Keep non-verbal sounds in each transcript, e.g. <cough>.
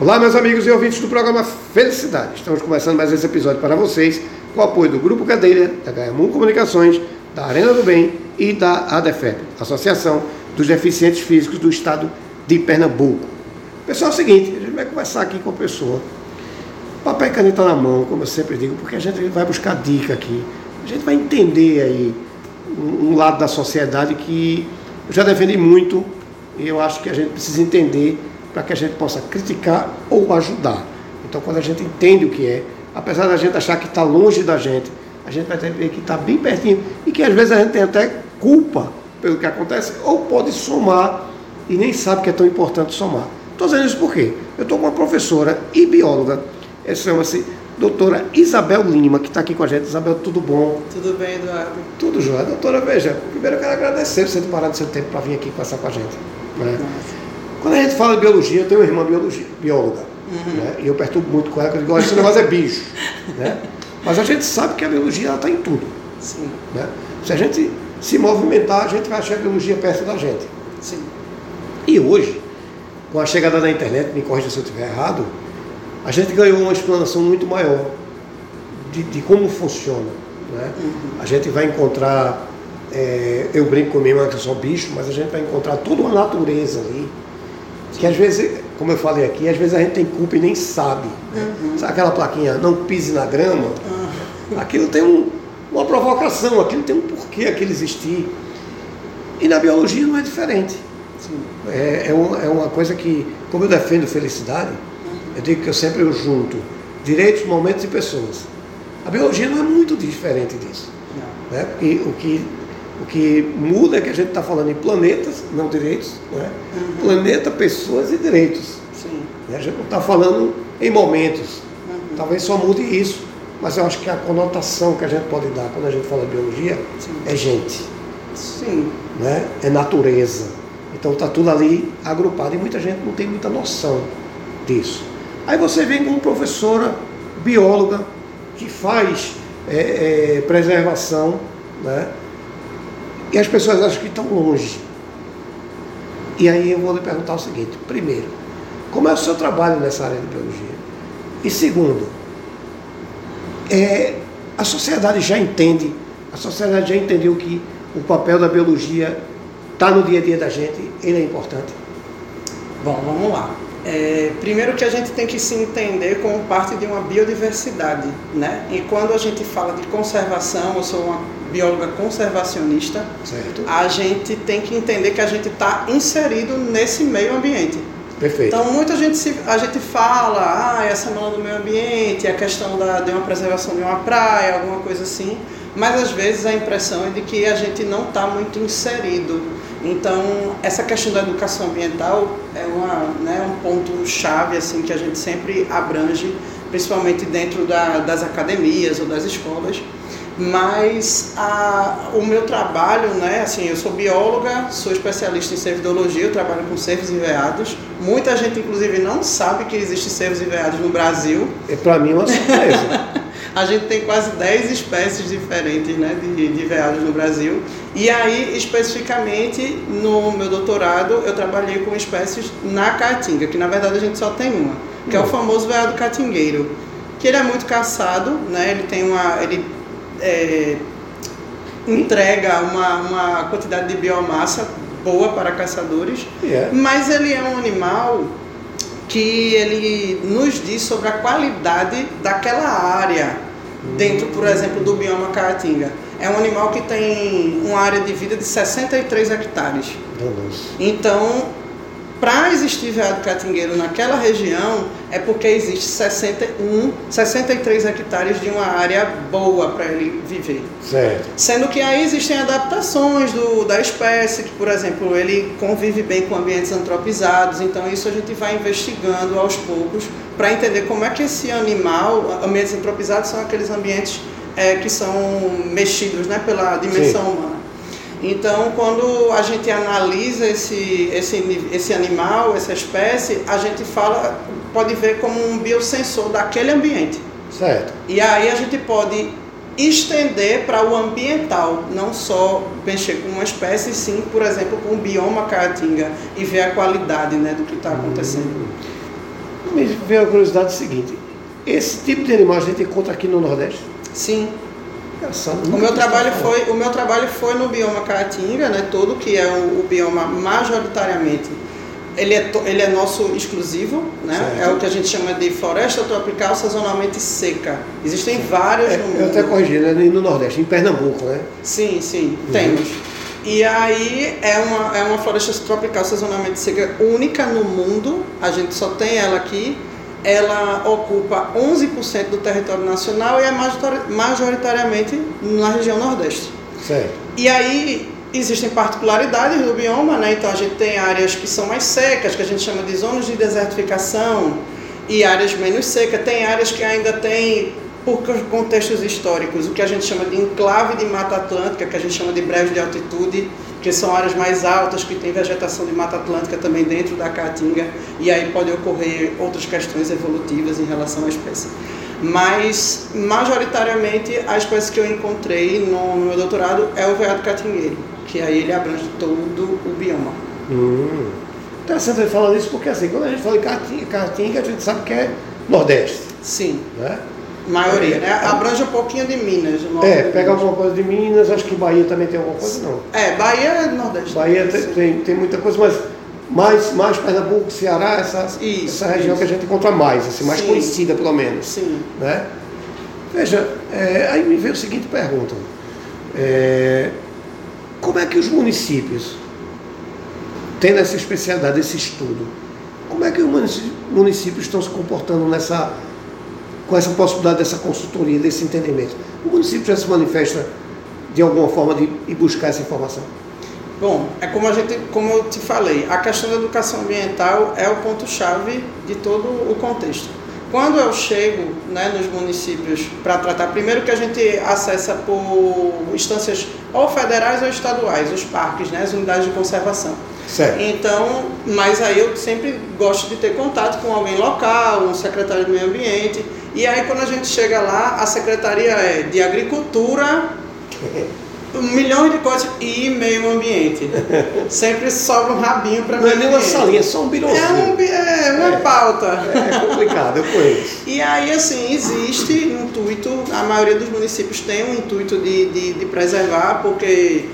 Olá, meus amigos e ouvintes do programa Felicidade. Estamos começando mais esse episódio para vocês com o apoio do Grupo Cadeira, da Gaiamun Comunicações, da Arena do Bem e da ADEFEP, Associação dos Deficientes Físicos do Estado de Pernambuco. Pessoal, é o seguinte, a gente vai conversar aqui com a pessoa, papel e caneta na mão, como eu sempre digo, porque a gente vai buscar dica aqui. A gente vai entender aí um lado da sociedade que eu já defendi muito e eu acho que a gente precisa entender para que a gente possa criticar ou ajudar. Então, quando a gente entende o que é, apesar da gente achar que está longe da gente, a gente vai ter que está bem pertinho e que às vezes a gente tem até culpa pelo que acontece ou pode somar e nem sabe que é tão importante somar. Estou dizendo isso por quê? Eu estou com uma professora e bióloga, ela chama-se doutora Isabel Lima, que está aqui com a gente. Isabel, tudo bom? Tudo bem, Eduardo? Tudo jóia. Doutora, veja, primeiro eu quero agradecer você ter parado seu tempo para vir aqui conversar com a gente. Né? Quando a gente fala de biologia, eu tenho uma irmã biologia, bióloga, uhum. né? e eu perturbo muito com ela, porque eu digo, esse negócio é bicho. né? Mas a gente sabe que a biologia está em tudo. Sim. Né? Se a gente se movimentar, a gente vai achar a biologia perto da gente. Sim. E hoje, com a chegada da internet, me corrija se eu estiver errado, a gente ganhou uma explanação muito maior de, de como funciona. Né? Uhum. A gente vai encontrar, é, eu brinco comigo que eu sou bicho, mas a gente vai encontrar toda uma natureza ali que às vezes, como eu falei aqui, às vezes a gente tem culpa e nem sabe. Né? Uhum. Sabe aquela plaquinha, não pise na grama? Uhum. Aquilo tem um, uma provocação, aquilo tem um porquê aquilo existir. E na biologia não é diferente. É, é, uma, é uma coisa que, como eu defendo felicidade, eu digo que eu sempre eu junto direitos, momentos e pessoas. A biologia não é muito diferente disso. Né? Porque o que o que muda é que a gente está falando em planetas, não direitos, né? Uhum. planeta, pessoas e direitos. Sim. A gente não está falando em momentos. Uhum. Talvez só mude isso. Mas eu acho que a conotação que a gente pode dar quando a gente fala de biologia Sim. é gente. Sim. Né? É natureza. Então está tudo ali agrupado e muita gente não tem muita noção disso. Aí você vem com uma professora bióloga que faz é, é, preservação, né? E as pessoas acham que estão longe. E aí eu vou lhe perguntar o seguinte: primeiro, como é o seu trabalho nessa área de biologia? E segundo, é, a sociedade já entende, a sociedade já entendeu que o papel da biologia está no dia a dia da gente, ele é importante? Bom, vamos lá. É, primeiro que a gente tem que se entender como parte de uma biodiversidade, né? E quando a gente fala de conservação, eu sou uma bióloga conservacionista, certo. a gente tem que entender que a gente está inserido nesse meio ambiente. Perfeito. Então, muita gente se, a gente fala, ah, é a semana do meio ambiente, a questão da, de uma preservação de uma praia, alguma coisa assim, mas às vezes a impressão é de que a gente não está muito inserido. Então, essa questão da educação ambiental é uma, né, um ponto chave assim que a gente sempre abrange, principalmente dentro da, das academias ou das escolas mas a, o meu trabalho, né, assim, eu sou bióloga, sou especialista em cervidologia, eu trabalho com cervos e veados. Muita gente, inclusive, não sabe que existe cervos e veados no Brasil. É para mim uma surpresa. <laughs> a gente tem quase 10 espécies diferentes né, de, de veados no Brasil. E aí, especificamente, no meu doutorado, eu trabalhei com espécies na caatinga, que na verdade a gente só tem uma, que é o hum. famoso veado caatingueiro. Que ele é muito caçado, né? Ele tem uma. Ele é, entrega uma, uma quantidade de biomassa boa para caçadores, yeah. mas ele é um animal que ele nos diz sobre a qualidade daquela área dentro, por uhum. exemplo, do bioma Caatinga. É um animal que tem uma área de vida de 63 hectares. Então, para existir veado catingueiro naquela região é porque existe 61, 63 hectares de uma área boa para ele viver. Certo. Sendo que aí existem adaptações do, da espécie, que, por exemplo, ele convive bem com ambientes antropizados, então isso a gente vai investigando aos poucos para entender como é que esse animal, ambientes antropizados são aqueles ambientes é, que são mexidos né, pela dimensão Sim. humana. Então, quando a gente analisa esse, esse, esse animal, essa espécie, a gente fala, pode ver como um biosensor daquele ambiente. Certo. E aí a gente pode estender para o ambiental, não só mexer com uma espécie, sim, por exemplo, com o bioma caatinga e ver a qualidade né, do que está acontecendo. Hum. Me veio a curiosidade seguinte: esse tipo de animal a gente encontra aqui no Nordeste? Sim. O meu trabalho foi, o meu trabalho foi no bioma Caatinga, né, todo que é o, o bioma majoritariamente ele é, to- ele é nosso exclusivo, né? Certo. É o que a gente chama de floresta tropical sazonalmente seca. Existem vários É, no eu mundo. até corrigi, né? no Nordeste, em Pernambuco, né? Sim, sim, Uhum. temos. E aí é uma, é uma floresta tropical sazonalmente seca única no mundo, a gente só tem ela aqui. Ela ocupa 11% do território nacional e é majoritar- majoritariamente na região Nordeste. Certo. E aí existem particularidades do bioma, né? Então a gente tem áreas que são mais secas, que a gente chama de zonas de desertificação, e áreas menos secas. Tem áreas que ainda tem, por contextos históricos, o que a gente chama de enclave de Mata Atlântica, que a gente chama de breve de altitude, que são áreas mais altas, que tem vegetação de Mata Atlântica também dentro da Caatinga, e aí pode ocorrer outras questões evolutivas em relação à espécie. Mas, majoritariamente, a espécie que eu encontrei no, no meu doutorado é o veado catingueiro, que aí ele abrange todo o bioma. Hum. Interessante ele falar isso porque assim, quando a gente fala em Caatinga, Caatinga, a gente sabe que é Nordeste, Sim, né? Maioria, né? Abrange um pouquinho de Minas. É, pega Minas. alguma coisa de Minas, acho que Bahia também tem alguma coisa, não. É, Bahia é Nordeste. Bahia tem, tem, tem muita coisa, mas mais, mais Pernambuco, Ceará, essa, Isso, essa região isso. que a gente encontra mais, assim, mais Sim. conhecida pelo menos. Sim. Né? Veja, é, aí me veio a seguinte pergunta. É, como é que os municípios, tendo essa especialidade, esse estudo, como é que os municípios estão se comportando nessa, com essa possibilidade dessa consultoria, desse entendimento? O município já se manifesta de alguma forma de ir buscar essa informação? Bom, é como a gente, como eu te falei, a questão da educação ambiental é o ponto-chave de todo o contexto. Quando eu chego né, nos municípios para tratar, primeiro que a gente acessa por instâncias ou federais ou estaduais, os parques, né, as unidades de conservação. Certo. Então, mas aí eu sempre gosto de ter contato com alguém local, um secretário do meio ambiente. E aí quando a gente chega lá, a secretaria é de agricultura, um milhão de coisas e meio ambiente. Sempre sobra um rabinho para Não é meio nem uma ambiente. salinha, é só um É, birôzinho. um, bi- é uma É. pauta. É complicado, eu conheço. E aí, assim, existe um intuito, a maioria dos municípios tem um intuito de, de, de preservar, porque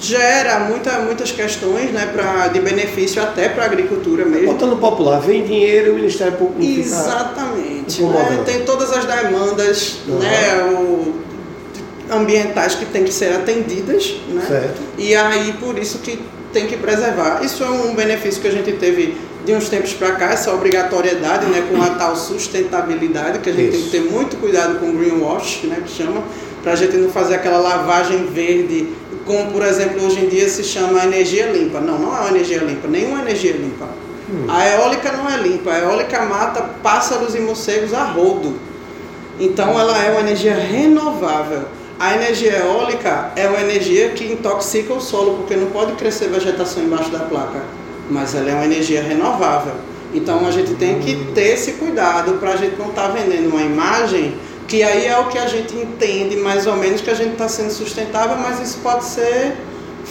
gera muita, muitas questões né, pra, de benefício até para a agricultura mesmo. Botando popular, vem dinheiro e o Ministério Público Exatamente. né? Tem todas as demandas Uhum. né, o- ambientais que têm que ser atendidas. Né? Certo. E aí, por isso que tem que preservar. Isso é um benefício que a gente teve de uns tempos para cá, essa obrigatoriedade né, com a tal sustentabilidade, que a gente Isso. tem que ter muito cuidado com o greenwash, né, que chama, para a gente não fazer aquela lavagem verde, como por exemplo hoje em dia se chama energia limpa. Não, não é uma energia limpa, nenhuma energia limpa. A eólica não é limpa, a eólica mata pássaros e morcegos a rodo. Então ela é uma energia renovável. A energia eólica é uma energia que intoxica o solo, porque não pode crescer vegetação embaixo da placa. Mas ela é uma energia renovável. Então a gente tem que ter esse cuidado para a gente não estar vendendo uma imagem que aí é o que a gente entende mais ou menos que a gente está sendo sustentável, mas isso pode ser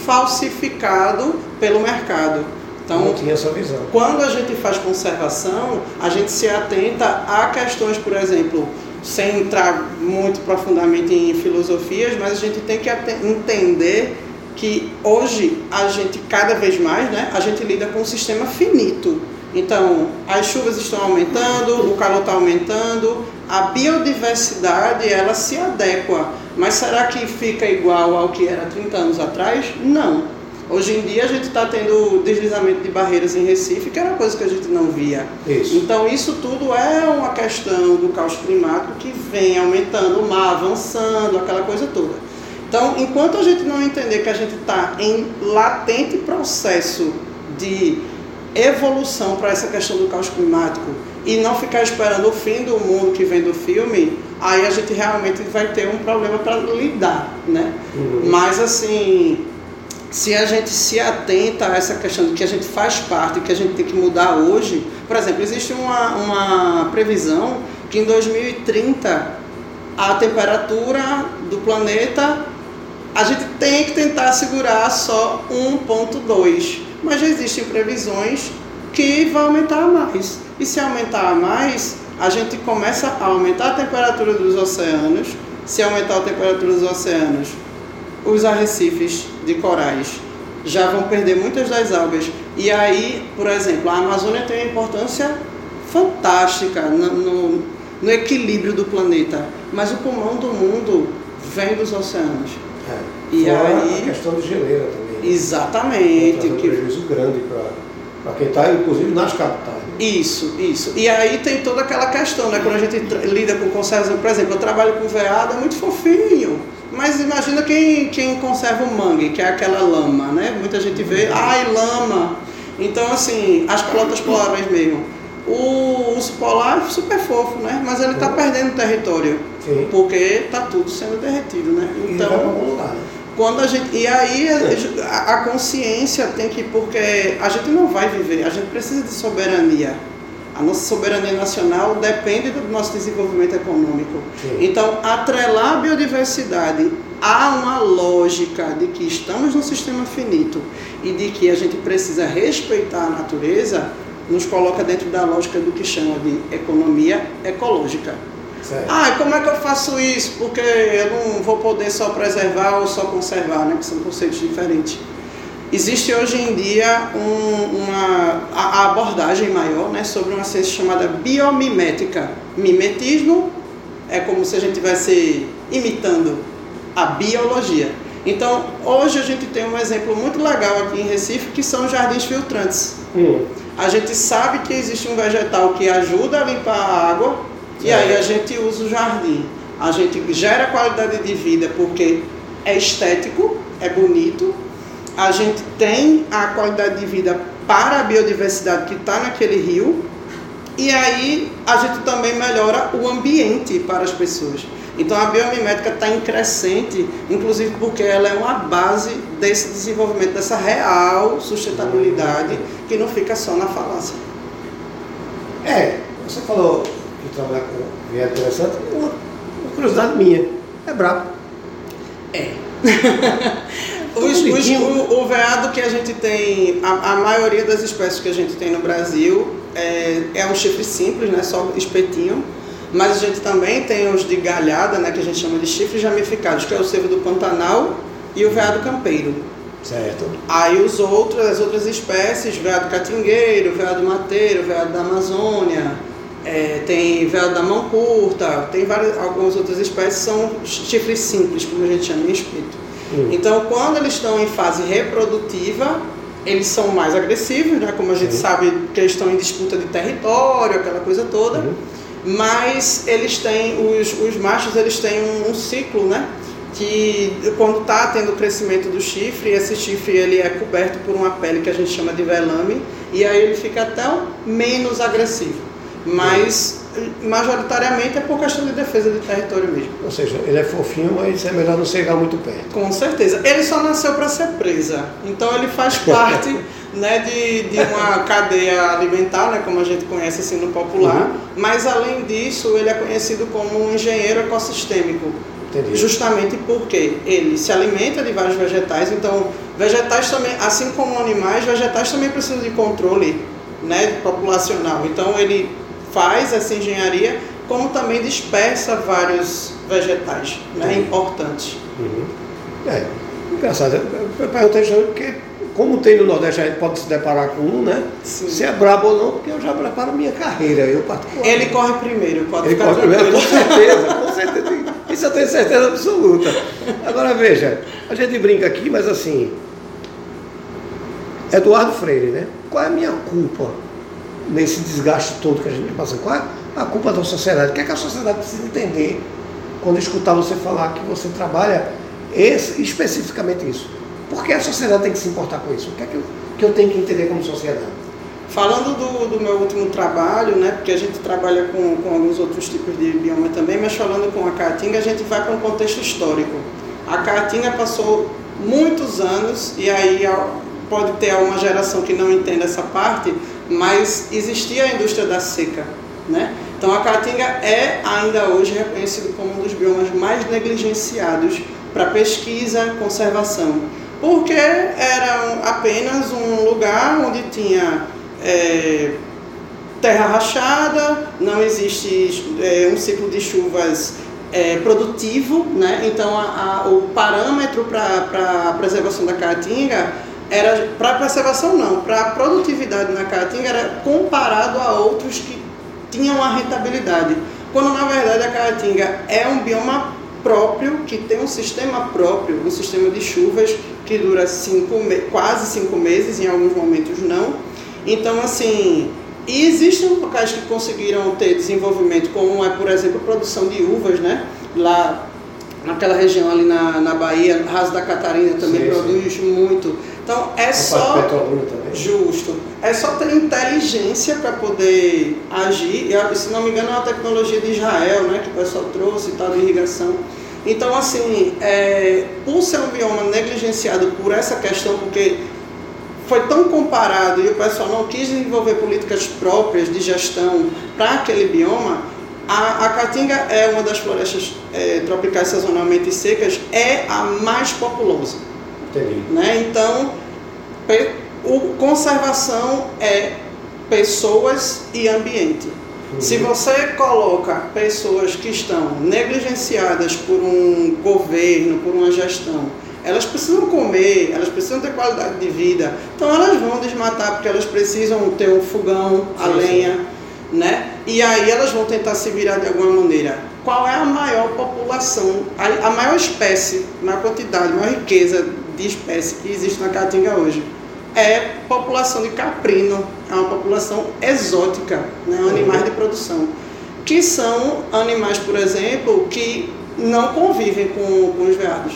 falsificado pelo mercado. Então, não tinha essa visão. quando a gente faz conservação, a gente se atenta a questões, por exemplo, sem entrar muito profundamente em filosofias, mas a gente tem que entender que hoje a gente cada vez mais, né, a gente lida com um sistema finito. Então, as chuvas estão aumentando, o calor está aumentando, a biodiversidade ela se adequa. Mas será que fica igual ao que era 30 anos atrás? Não. Hoje em dia a gente está tendo deslizamento de barreiras em Recife, que era coisa que a gente não via. Isso. Então isso tudo é uma questão do caos climático que vem aumentando, o mar avançando, aquela coisa toda. Então, enquanto a gente não entender que a gente está em latente processo de evolução para essa questão do caos climático e não ficar esperando o fim do mundo que vem do filme, aí a gente realmente vai ter um problema para lidar, né? Mas assim, se a gente se atenta a essa questão de que a gente faz parte, que a gente tem que mudar hoje, por exemplo, existe uma, uma previsão que em 2030 a temperatura do planeta a gente tem que tentar segurar só 1.2, mas já existem previsões que vai aumentar mais. E se aumentar mais, a gente começa a aumentar a temperatura dos oceanos. Se aumentar a temperatura dos oceanos, os arrecifes de corais já vão perder muitas das algas. E aí, por exemplo, a Amazônia tem uma importância fantástica no, no, no equilíbrio do planeta, mas o pulmão do mundo vem dos oceanos. É. E Fora aí, a questão de geleira também. Né? Exatamente. Um prejuízo grande para quem está, inclusive, nas capitais. Né? Isso, isso. E aí tem toda aquela questão, né? Quando a gente lida com conservação, por exemplo, eu trabalho com veado, é muito fofinho. Mas imagina quem, quem conserva o mangue, que é aquela lama, né? Muita gente vê, ai, lama. Então, assim, as calotas polares mesmo. O urso polar é super fofo, né? Mas ele está perdendo território. Sim. Porque está tudo sendo derretido, né? Então? Quando a gente e aí a, a, consciência tem que porque a gente não vai viver a gente precisa de soberania. A nossa soberania nacional depende do nosso desenvolvimento econômico. Sim. então atrelar a biodiversidade há uma lógica de que estamos num sistema finito e de que a gente precisa respeitar a natureza nos coloca dentro da lógica do que chama de economia ecológica Certo. Ah, como é que eu faço isso? Porque eu não vou poder só preservar ou só conservar, né? Que são conceitos diferentes. Existe hoje em dia um, uma a, abordagem maior né, sobre uma ciência chamada biomimética. Mimetismo é como se a gente estivesse imitando a biologia. Então, hoje a gente tem um exemplo muito legal aqui em Recife, que são os jardins filtrantes. Hum. A gente sabe que existe um vegetal que ajuda a limpar a água, e aí a gente usa o jardim. A gente gera qualidade de vida porque é estético, é bonito. A gente tem a qualidade de vida para a biodiversidade que está naquele rio. E aí a gente também melhora o ambiente para as pessoas. Então a biomimética está em crescente, inclusive porque ela é uma base desse desenvolvimento, dessa real sustentabilidade que não fica só na falácia. É, você falou de trabalhar com viés interessante, uma, uma curiosidade minha. É brabo. É. <laughs> os, os, o, o, veado que a gente tem, a, a, maioria das espécies que a gente tem no Brasil é, é um chifre simples, né, só espetinho. Mas a gente também tem os de galhada, né, que a gente chama de chifres ramificados, que é o cervo do Pantanal e o veado campeiro. Certo. Aí os outros, as outras espécies, veado catingueiro, veado mateiro, veado da Amazônia, é, tem veado da mão curta, tem várias, algumas outras espécies são chifres simples, como a gente chama em espeto. Hum. Então, quando eles estão em fase reprodutiva, eles são mais agressivos, né? como a gente sabe que eles estão em disputa de território, aquela coisa toda. Uhum. Mas eles têm, os, os machos, eles têm um, um ciclo, né? que quando está tendo o crescimento do chifre, esse chifre ele é coberto por uma pele que a gente chama de velame, e aí ele fica até menos agressivo mas majoritariamente é por questão de defesa de território mesmo. Ou seja, ele é fofinho, mas é melhor não chegar muito perto. Com certeza. Ele só nasceu para ser presa, então ele faz <laughs> parte né, de, de uma cadeia alimentar, né, como a gente conhece assim no popular, uhum. mas além disso ele é conhecido como um engenheiro ecossistêmico. Entendi. Justamente porque ele se alimenta de vários vegetais, então vegetais também, assim como animais, vegetais também precisam de controle né, populacional. Então ele faz essa engenharia, como também dispersa vários vegetais né, importantes. Uhum. É, engraçado. Eu perguntei porque, como tem no Nordeste, a gente pode se deparar com um, né? Sim. Se é brabo ou não, porque eu já preparo minha carreira, eu particular. Ele corre primeiro, pode Ele corre primeiro, com certeza, com certeza. Isso eu tenho certeza absoluta. Agora veja, a gente brinca aqui, mas assim. Eduardo Freire, né? Qual é a minha culpa nesse desgaste todo que a gente passa? Qual é a culpa da sociedade? O que é que a sociedade precisa entender quando escutar você falar que você trabalha esse, especificamente isso? Por que a sociedade tem que se importar com isso? O que é que eu, que eu tenho que entender como sociedade? Falando do, do, meu último trabalho, né, porque a gente trabalha com, com alguns outros tipos de bioma também, mas falando com a Caatinga, a gente vai para um contexto histórico. A Caatinga passou muitos anos, e aí pode ter uma geração que não entenda essa parte, mas existia a indústria da seca, né? Então a caatinga é ainda hoje reconhecido como um dos biomas mais negligenciados para pesquisa, conservação, porque era apenas um lugar onde tinha é, terra rachada, não existe é, um ciclo de chuvas é, produtivo, né? então a, a, o parâmetro para a preservação da caatinga era para preservação não, para a produtividade na caatinga era comparado a outros que tinham a rentabilidade, quando na verdade a caatinga é um bioma próprio que tem um sistema próprio, um sistema de chuvas que dura cinco, quase cinco meses, em alguns momentos não. Então assim e existem locais que conseguiram ter desenvolvimento, como é, por exemplo, a produção de uvas, né? Lá naquela região ali na, na Bahia, Raso da Catarina também sim, produz sim. muito. Então é só justo. É só ter inteligência para poder agir. E, se não me engano, é uma tecnologia de Israel, né, que o pessoal trouxe, tal, de irrigação. Então, assim, é, por ser um bioma negligenciado por essa questão, porque foi tão comparado e o pessoal não quis desenvolver políticas próprias de gestão para aquele bioma, a, a caatinga é uma das florestas é, tropicais sazonalmente secas, é a mais populosa. Entendi. Né? Então, o conservação é pessoas e ambiente. Uhum. Se você coloca pessoas que estão negligenciadas por um governo, por uma gestão, elas precisam comer, elas precisam ter qualidade de vida. Então elas vão desmatar porque elas precisam ter um fogão, a sim, lenha, sim. né? E aí elas vão tentar se virar de alguma maneira. Qual é a maior população, a, a maior espécie, maior quantidade, maior riqueza de espécie que existe na Caatinga hoje? É população de caprino, é uma população exótica, né? animais de produção. Que são animais, por exemplo, que não convivem com, com os veados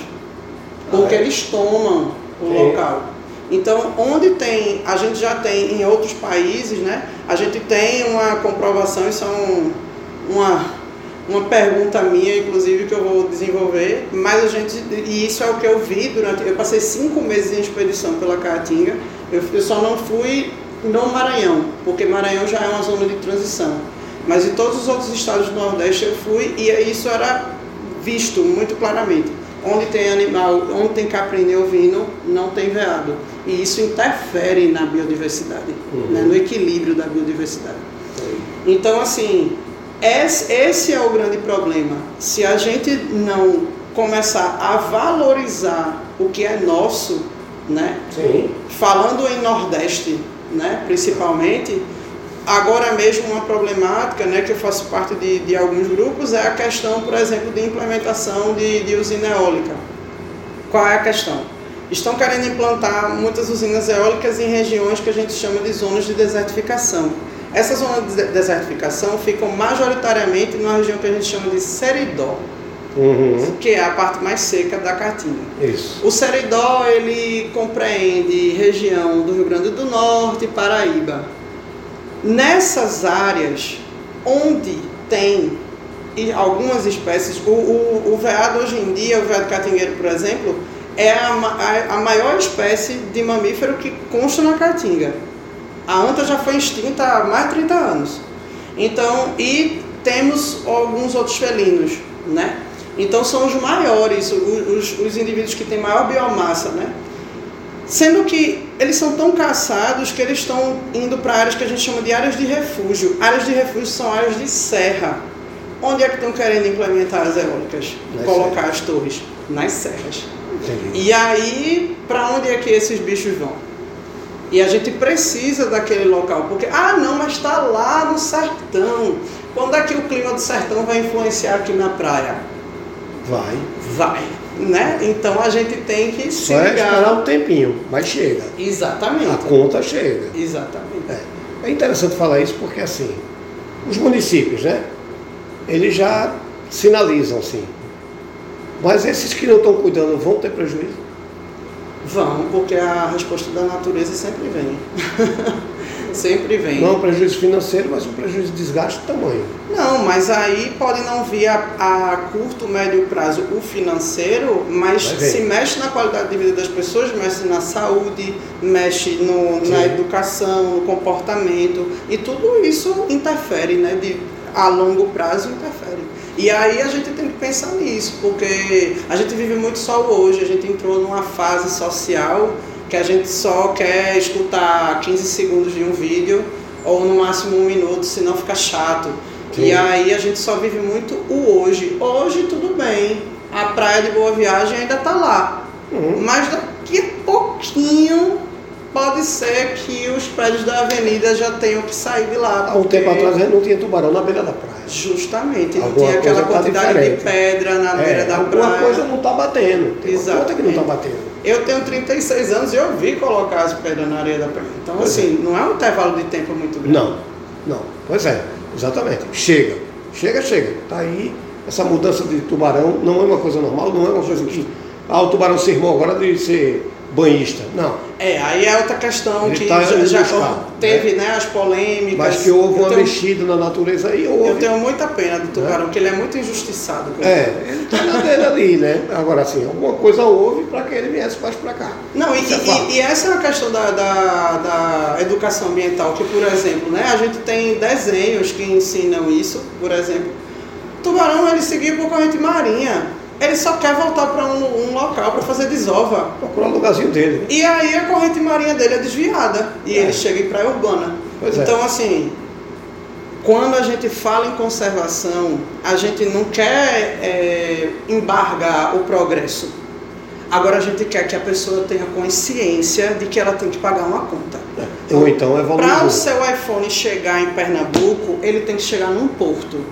porque eles tomam o Sim. local. Então, onde tem, a gente já tem em outros países, né? A gente tem uma comprovação, isso é um, uma, uma pergunta minha, inclusive, que eu vou desenvolver, mas a gente, e isso é o que eu vi durante, eu passei cinco meses em expedição pela Caatinga, eu, eu só não fui no Maranhão, porque Maranhão já é uma zona de transição, mas em todos os outros estados do Nordeste eu fui e isso era visto muito claramente. Onde tem animal, onde tem caprino ovino, não tem veado. E isso interfere na biodiversidade, uhum. né, no equilíbrio da biodiversidade. Então, assim, esse é o grande problema. Se a gente não começar a valorizar o que é nosso, né? Sim. Falando em Nordeste, né, principalmente, Agora mesmo uma problemática, né, que eu faço parte de, de alguns grupos, é a questão, por exemplo, de implementação de, de usina eólica. Qual é a questão? Estão querendo implantar muitas usinas eólicas em regiões que a gente chama de zonas de desertificação. Essas zonas de desertificação ficam majoritariamente numa região que a gente chama de Seridó, uhum. que é a parte mais seca da Caatinga. Isso. O Seridó ele compreende região do Rio Grande do Norte, Paraíba. Nessas áreas onde tem algumas espécies, o, o, o veado hoje em dia, o veado catingueiro, por exemplo, é a, a, a, maior espécie de mamífero que consta na caatinga. A anta já foi extinta há mais de 30 anos. Então, e temos alguns outros felinos, né? Então são os maiores, os, os indivíduos que têm maior biomassa, né? Sendo que eles são tão caçados que eles estão indo para áreas que a gente chama de áreas de refúgio. Áreas de refúgio são áreas de serra. Onde é que estão querendo implementar as eólicas? Nas Colocar serras. as torres? Nas serras. Entendi. E aí, para onde é que esses bichos vão? E a gente precisa daquele local, porque, ah, não, mas está lá no sertão. Quando é que o clima do sertão vai influenciar aqui na praia? Vai. Vai né? Então a gente tem que se Só ligar. é esperar um tempinho, mas chega. Exatamente. A conta chega. Exatamente. É. é interessante falar isso porque assim, os municípios, né? Eles já sinalizam, sim. Mas esses que não estão cuidando vão ter prejuízo? Vão, porque a resposta da natureza sempre vem. <laughs> Sempre vem. Não é um prejuízo financeiro, mas um prejuízo de desgaste de tamanho. Não, mas aí pode não vir a, a curto, médio prazo o financeiro, mas se mexe na qualidade de vida das pessoas, mexe na saúde, mexe no, na educação, no comportamento, e tudo isso interfere, né? De, a longo prazo interfere. E aí a gente tem que pensar nisso, porque a gente vive muito só hoje, a gente entrou numa fase social que a gente só quer escutar 15 segundos de um vídeo ou no máximo um minuto, senão fica chato. Sim. E aí a gente só vive muito o hoje. Hoje tudo bem, a praia de Boa Viagem ainda está lá. Uhum. Mas daqui a pouquinho pode ser que os prédios da avenida já tenham que sair de lá. Há um porque- tempo atrás não tinha tubarão na beira da praia. Justamente, não Alguma tinha aquela tá quantidade diferente. de pedra na beira É, da alguma praia. coisa não está batendo. Tem conta que não está batendo. Eu tenho 36 anos e eu vi colocar as pedras na areia da praia. Então, Pois assim, não é um intervalo de tempo muito grande. Não, não. Pois é, exatamente. Chega, chega, chega. Está aí. Essa mudança de tubarão não é uma coisa normal, não é uma coisa que. Ah, o tubarão se irmão agora de ser banhista. Não. É, aí é outra questão Ele que tá já, buscar, teve, né? as polêmicas. Mas que houve Eu uma tenho- mexida na natureza aí, houve. Eu tenho muita pena do tubarão, porque ele é muito injustiçado. É, ele está na dele ali, né? Agora assim, alguma coisa houve para que ele viesse mais para cá. Não, e, é e- e essa é a questão da, da, da educação ambiental, que, por exemplo, né, a gente tem desenhos que ensinam isso, por exemplo. Tubarão, ele seguiu por corrente marinha. Ele só quer voltar para um, um local para fazer desova. Procurar o lugarzinho dele. E aí a corrente marinha dele é desviada e É. ele chega em praia urbana. Pois é. então, assim, quando a gente fala em conservação, a gente não quer é, embargar o progresso. Agora a gente quer que a pessoa tenha consciência de que ela tem que pagar uma conta. Ou então evoluir. Para o seu iPhone chegar em Pernambuco, ele tem que chegar num porto.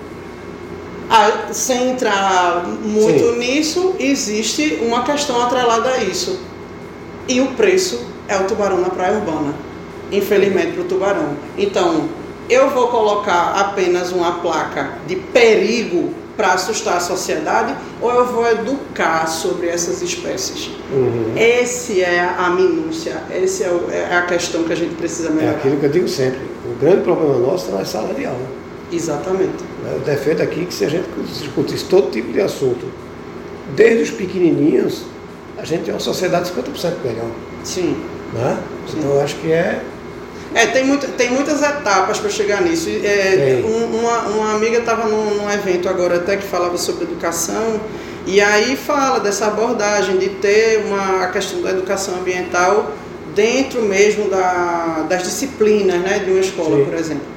Ah, sem entrar muito Sim. nisso, existe uma questão atrelada a isso. E o preço é o tubarão na praia urbana. Infelizmente para o tubarão. Então, eu vou colocar apenas uma placa de perigo para assustar a sociedade ou eu vou educar sobre essas espécies? Uhum. Esse é a minúcia, essa é, é a questão que a gente precisa É melhorar. aquilo que eu digo sempre. O grande problema nosso está na sala de aula. Exatamente. né? Eu defendo aqui que se a gente discutisse todo tipo de assunto, desde os pequenininhos, a gente tem uma sociedade 50% melhor. Sim. Né? Sim. Então eu acho que é. É, tem, muito, tem muitas etapas para chegar nisso. É, um- uma, uma amiga estava num, num evento agora até que falava sobre educação, e aí fala dessa abordagem de ter uma, a questão da educação ambiental dentro mesmo da, das disciplinas né, de uma escola, Sim. por exemplo.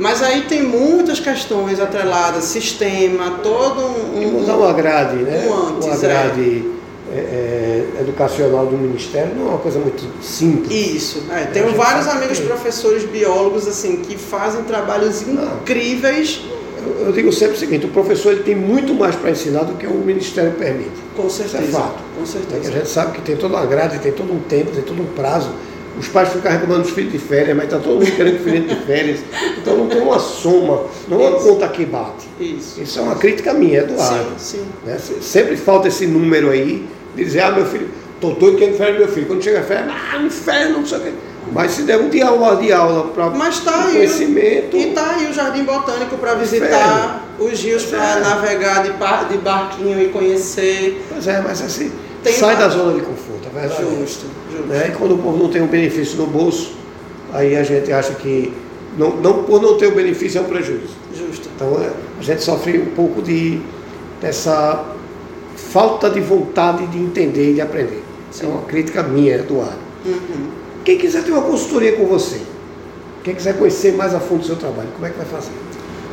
Mas aí tem muitas questões atreladas, sistema, todo um. E montar uma grade, né? um antes, uma é. grade é, é, educacional do Ministério não é uma coisa muito simples. Isso, é, A tenho vários amigos que- professores biólogos assim que fazem trabalhos incríveis, Eu, eu digo sempre o seguinte, o professor ele tem muito mais para ensinar do que o Ministério permite. com Isso certeza. é fato. Com É que certeza. a gente sabe que tem toda uma grade, tem todo um tempo, tem todo um prazo. Os pais ficam reclamando dos filhos de férias, mas está todo mundo querendo filho de férias. Então não tem uma soma, não é uma conta que bate. Isso. Isso é uma crítica minha, Eduardo. Sim, sim. Né? Se- Sempre falta esse número aí de dizer, ah, meu filho, estou doido querendo férias meu filho. Quando chega a férias, ah, inferno, não sei o quê. Mas se der um dia hora de aula para tá aí. conhecimento. E tá aí o Jardim Botânico para visitar, os rios para É. navegar de, par- de barquinho e conhecer. Pois é, mas assim, Tem sai da zona de conforto, é verdade. Justo, justo. Né? E quando o povo não tem um benefício no bolso, aí a gente acha que não, não, por não ter o benefício é um prejuízo. Justo. Então é, a gente sofre um pouco de dessa falta de vontade de entender e de aprender. Isso é uma crítica minha, Eduardo. Uhum. Quem quiser ter uma consultoria com você, quem quiser conhecer mais a fundo o seu trabalho, como é que vai fazer?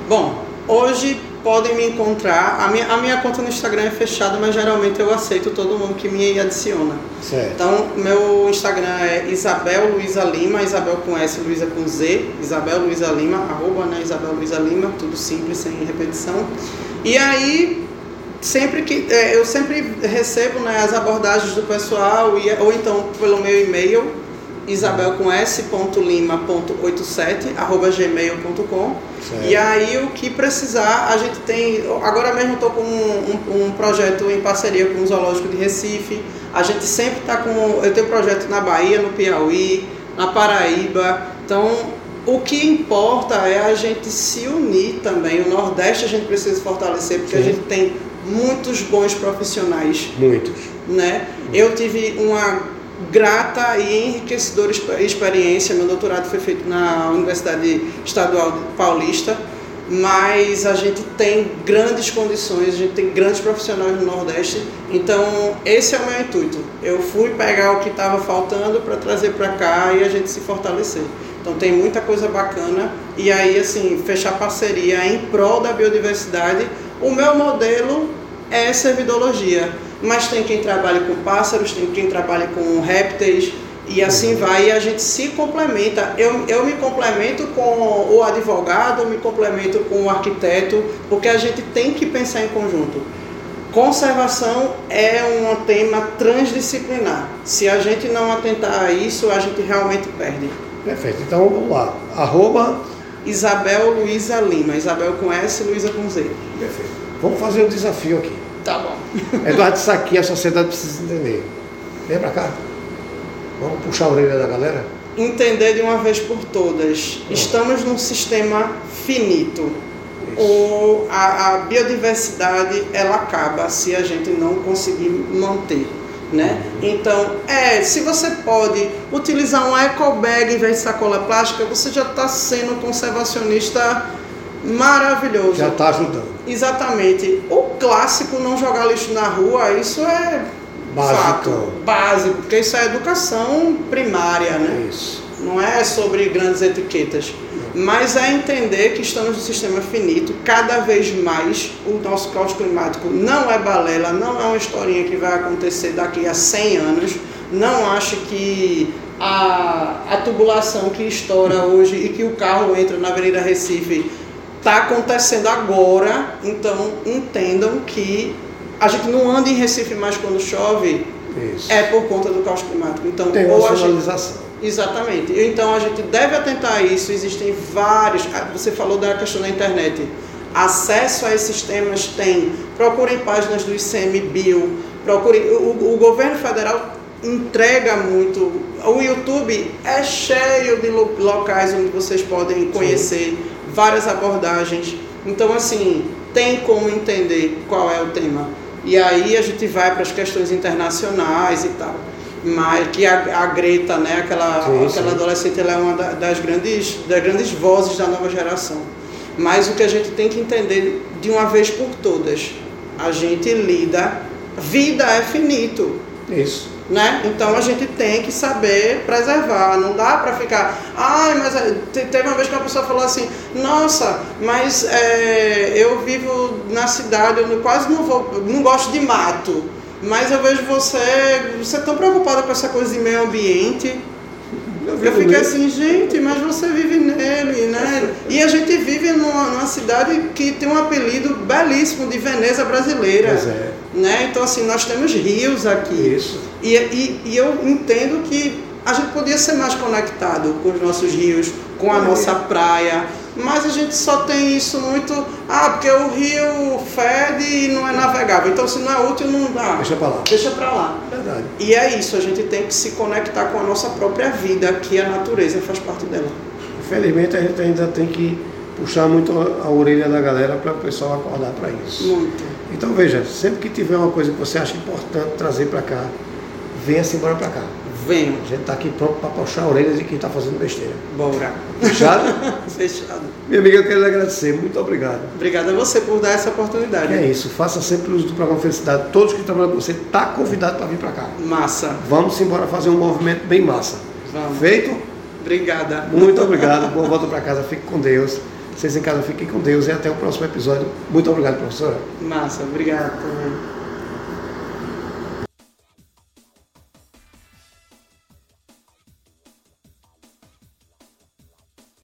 Bom, hoje podem me encontrar. A minha, a minha conta no Instagram é fechada, mas geralmente eu aceito todo mundo que me adiciona. Certo. Então, meu Instagram é Isabel Luiza Lima, Isabel com S, Luiza com Z, Isabel Luiza Lima, arroba, né, Isabel Luiza Lima, tudo simples, sem repetição. E aí, sempre que é, eu sempre recebo né, as abordagens do pessoal, e, ou então pelo meu e-mail, isabel com s.lima.87, arroba gmail.com. E aí o que precisar, a gente tem. Agora mesmo estou com um, um- um projeto em parceria com o Zoológico de Recife. A gente sempre está com. Eu tenho projeto na Bahia, no Piauí, na Paraíba. Então o que importa é a gente se unir também. O Nordeste a gente precisa fortalecer, porque a Sim. gente tem muitos bons profissionais Muitos. né? Eu tive uma grata e enriquecedora exp- experiência. Meu doutorado foi feito na Universidade Estadual Paulista, mas a gente tem grandes condições, a gente tem grandes profissionais no Nordeste. Então, esse é o meu intuito. Eu fui pegar o que estava faltando para trazer para cá e a gente se fortalecer. Então tem muita coisa bacana e aí assim, fechar parceria em prol da biodiversidade. O meu modelo é servidologia, mas tem quem trabalhe com pássaros, tem quem trabalhe com répteis e assim vai e a gente se complementa. Eu, eu me complemento com o advogado, eu me complemento com o arquiteto, porque a gente tem que pensar em conjunto. Conservação é um tema transdisciplinar. Se a gente não atentar a isso, a gente realmente perde. Perfeito. Então vamos lá. Arroba Isabel Luiza Lima. Isabel com S, Luiza com Z. Perfeito. Vamos fazer um desafio aqui. Tá bom. Eduardo, isso aqui a sociedade precisa entender. Vem pra cá. Vamos puxar a orelha da galera? Entender de uma vez por todas. Estamos num sistema finito ou a, a, biodiversidade ela acaba se a gente não conseguir manter. Né? Então, é, se você pode utilizar um eco bag em vez de sacola plástica, você já está sendo conservacionista maravilhoso. Já está ajudando. Exatamente. O clássico não jogar lixo na rua, isso é básico, fato, básico, porque isso é educação primária, né? Isso. Não é sobre grandes etiquetas mas é entender que estamos no sistema finito, cada vez mais o nosso caos climático não é balela, não é uma historinha que vai acontecer daqui a 100 anos. Não acho que a, a tubulação que estoura hoje e que o carro entra na Avenida Recife está acontecendo agora, então entendam que a gente não anda em Recife mais quando chove, Isso. é por conta do caos climático. Então, Tem ou a gente, Exatamente. Então a gente deve atentar a isso. Existem vários. Ah, você falou da questão da internet. Acesso a esses temas tem. Procurem páginas do ICMBio. Procurem. O, o governo federal entrega muito. O YouTube é cheio de locais onde vocês podem conhecer Sim. Várias abordagens. Então, assim, tem como entender qual é o tema. E aí a gente vai para as questões internacionais e tal mas que a, a Greta, né, aquela, sim, aquela sim. adolescente, ela é uma das grandes, das grandes vozes da nova geração. Mas o que a gente tem que entender de uma vez por todas, a gente lida, vida é finito. Isso. Né? Então a gente tem que saber preservar, não dá para ficar, ai, mas é, teve uma vez que uma pessoa falou assim, nossa, mas é, eu vivo na cidade, eu quase não vou, não gosto de mato. Mas eu vejo você, você tão preocupada com essa coisa de meio ambiente. Eu, eu fiquei assim, gente, mas você vive nele, né? E a gente vive numa, numa, cidade que tem um apelido belíssimo de Veneza brasileira. Pois é. Né? Então, assim, nós temos rios aqui. Isso. E, e, e eu entendo que a gente podia ser mais conectado com os nossos rios, com a é. nossa praia, mas a gente só tem isso muito. Ah, porque o rio fede e não é navegável. Então, se não é útil, não dá. Deixa para lá. Deixa para lá. Verdade. E é isso, a gente tem que se conectar com a nossa própria vida, que a natureza faz parte dela. Infelizmente, a gente ainda tem que puxar muito a orelha da galera para o pessoal acordar para isso. Muito. Então, veja, sempre que tiver uma coisa que você acha importante trazer para cá, venha-se embora para cá. Venho. A gente está aqui pronto para puxar a orelha de quem está fazendo besteira. Bora. Fechado? <laughs> Fechado. Minha amiga, eu quero lhe agradecer. Muito obrigado. Obrigado a você por dar essa oportunidade. É isso. Faça sempre uso do programa Felicidade. Todos que trabalham com você está convidado para vir para cá. Massa. Vamos embora fazer um movimento bem massa. Vamos. Feito? Obrigada. Muito obrigado. Boa volta para casa. Fique com Deus. Vocês em casa fiquem com Deus e até o próximo episódio. Muito obrigado, professora. Massa. Obrigado também.